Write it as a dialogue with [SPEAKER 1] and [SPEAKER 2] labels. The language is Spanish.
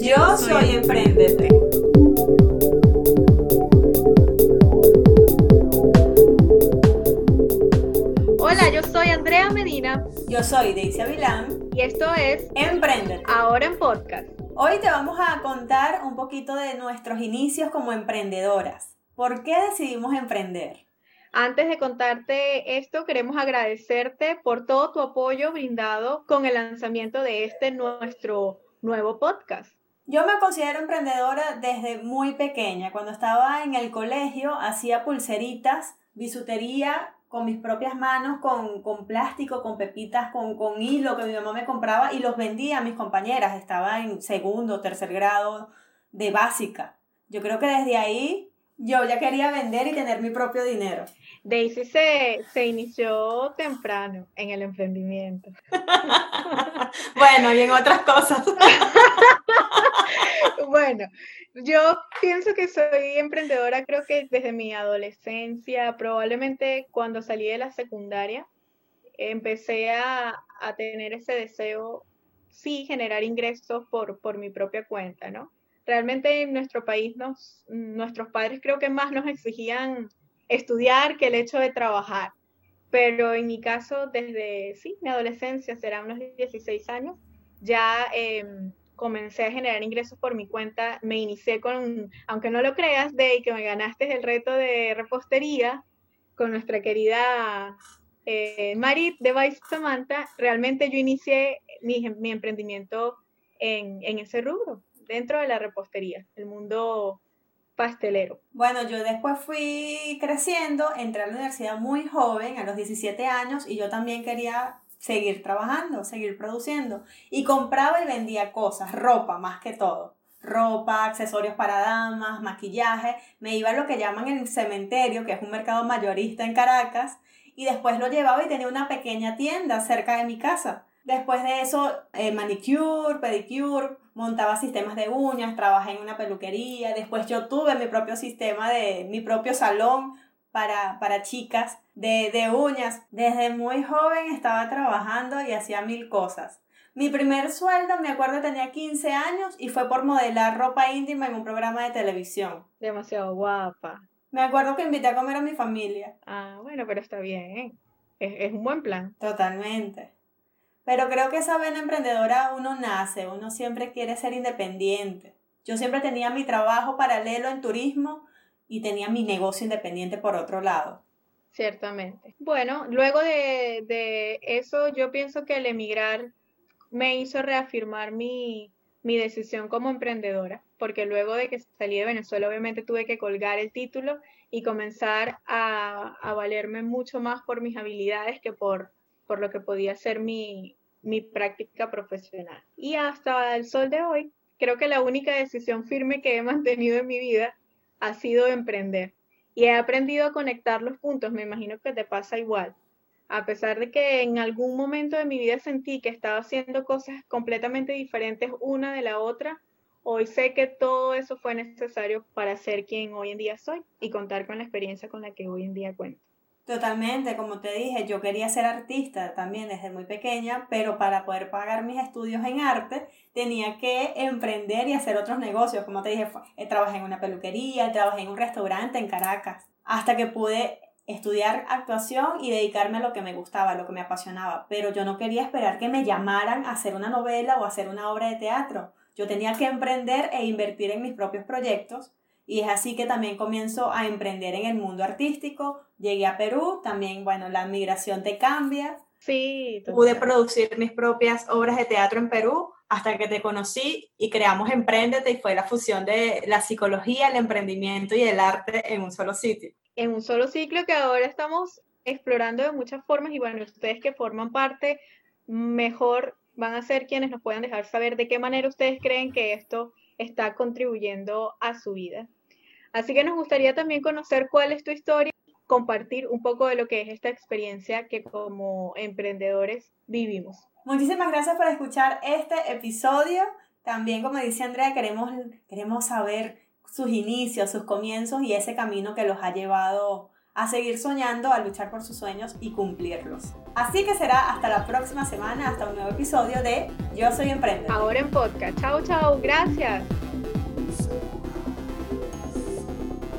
[SPEAKER 1] Yo soy Emprendete.
[SPEAKER 2] Hola, yo soy Andrea Medina
[SPEAKER 1] Yo soy Daisy Avilán.
[SPEAKER 2] y esto es
[SPEAKER 1] Emprendete.
[SPEAKER 2] Ahora en Podcast.
[SPEAKER 1] Hoy te vamos a contar un poquito de nuestros inicios como emprendedoras. ¿Por qué decidimos emprender?
[SPEAKER 2] Antes de contarte esto, queremos agradecerte por todo tu apoyo brindado con el lanzamiento de este nuestro nuevo podcast.
[SPEAKER 1] Yo me considero emprendedora desde muy pequeña. Cuando estaba en el colegio hacía pulseritas, bisutería con mis propias manos, con, con plástico, con pepitas, con, con hilo que mi mamá me compraba y los vendía a mis compañeras. Estaba en segundo tercer grado de básica. Yo creo que desde ahí yo ya quería vender y tener mi propio dinero.
[SPEAKER 2] Daisy se, se inició temprano en el emprendimiento.
[SPEAKER 1] bueno, y en otras cosas.
[SPEAKER 2] Bueno, yo pienso que soy emprendedora, creo que desde mi adolescencia, probablemente cuando salí de la secundaria, empecé a, a tener ese deseo, sí, generar ingresos por, por mi propia cuenta, ¿no? Realmente en nuestro país, nos, nuestros padres creo que más nos exigían estudiar que el hecho de trabajar. Pero en mi caso, desde, sí, mi adolescencia, será unos 16 años, ya eh, comencé a generar ingresos por mi cuenta. Me inicié con, aunque no lo creas, de que me ganaste el reto de repostería con nuestra querida eh, Marit de Vice Samantha. Realmente yo inicié mi, mi emprendimiento en, en ese rubro, dentro de la repostería, el mundo pastelero.
[SPEAKER 1] Bueno, yo después fui creciendo, entré a la universidad muy joven, a los 17 años, y yo también quería seguir trabajando, seguir produciendo. Y compraba y vendía cosas, ropa más que todo. Ropa, accesorios para damas, maquillaje. Me iba a lo que llaman el cementerio, que es un mercado mayorista en Caracas, y después lo llevaba y tenía una pequeña tienda cerca de mi casa. Después de eso, eh, manicure, pedicure, montaba sistemas de uñas, trabajé en una peluquería. Después yo tuve mi propio sistema de mi propio salón para, para chicas de, de uñas. Desde muy joven estaba trabajando y hacía mil cosas. Mi primer sueldo, me acuerdo, tenía 15 años y fue por modelar ropa íntima en un programa de televisión.
[SPEAKER 2] Demasiado guapa.
[SPEAKER 1] Me acuerdo que invité a comer a mi familia.
[SPEAKER 2] Ah, bueno, pero está bien. Es, es un buen plan.
[SPEAKER 1] Totalmente. Pero creo que esa vena emprendedora uno nace, uno siempre quiere ser independiente. Yo siempre tenía mi trabajo paralelo en turismo y tenía mi negocio independiente por otro lado.
[SPEAKER 2] Ciertamente. Bueno, luego de, de eso, yo pienso que el emigrar me hizo reafirmar mi, mi decisión como emprendedora, porque luego de que salí de Venezuela, obviamente tuve que colgar el título y comenzar a, a valerme mucho más por mis habilidades que por, por lo que podía ser mi, mi práctica profesional. Y hasta el sol de hoy, creo que la única decisión firme que he mantenido en mi vida ha sido emprender. Y he aprendido a conectar los puntos, me imagino que te pasa igual. A pesar de que en algún momento de mi vida sentí que estaba haciendo cosas completamente diferentes una de la otra, hoy sé que todo eso fue necesario para ser quien hoy en día soy y contar con la experiencia con la que hoy en día cuento.
[SPEAKER 1] Totalmente, como te dije, yo quería ser artista también desde muy pequeña, pero para poder pagar mis estudios en arte tenía que emprender y hacer otros negocios. Como te dije, trabajé en una peluquería, trabajé en un restaurante en Caracas, hasta que pude estudiar actuación y dedicarme a lo que me gustaba, a lo que me apasionaba. Pero yo no quería esperar que me llamaran a hacer una novela o a hacer una obra de teatro. Yo tenía que emprender e invertir en mis propios proyectos y es así que también comienzo a emprender en el mundo artístico. Llegué a Perú, también, bueno, la migración te cambia.
[SPEAKER 2] Sí,
[SPEAKER 1] Pude producir mis propias obras de teatro en Perú hasta que te conocí y creamos Emprendete y fue la fusión de la psicología, el emprendimiento y el arte en un solo sitio.
[SPEAKER 2] En un solo ciclo que ahora estamos explorando de muchas formas y bueno, ustedes que forman parte, mejor van a ser quienes nos puedan dejar saber de qué manera ustedes creen que esto está contribuyendo a su vida. Así que nos gustaría también conocer cuál es tu historia, compartir un poco de lo que es esta experiencia que como emprendedores vivimos.
[SPEAKER 1] Muchísimas gracias por escuchar este episodio. También, como dice Andrea, queremos, queremos saber sus inicios, sus comienzos y ese camino que los ha llevado a seguir soñando, a luchar por sus sueños y cumplirlos. Así que será hasta la próxima semana, hasta un nuevo episodio de Yo Soy Emprendedor.
[SPEAKER 2] Ahora en podcast. Chao, chao. Gracias.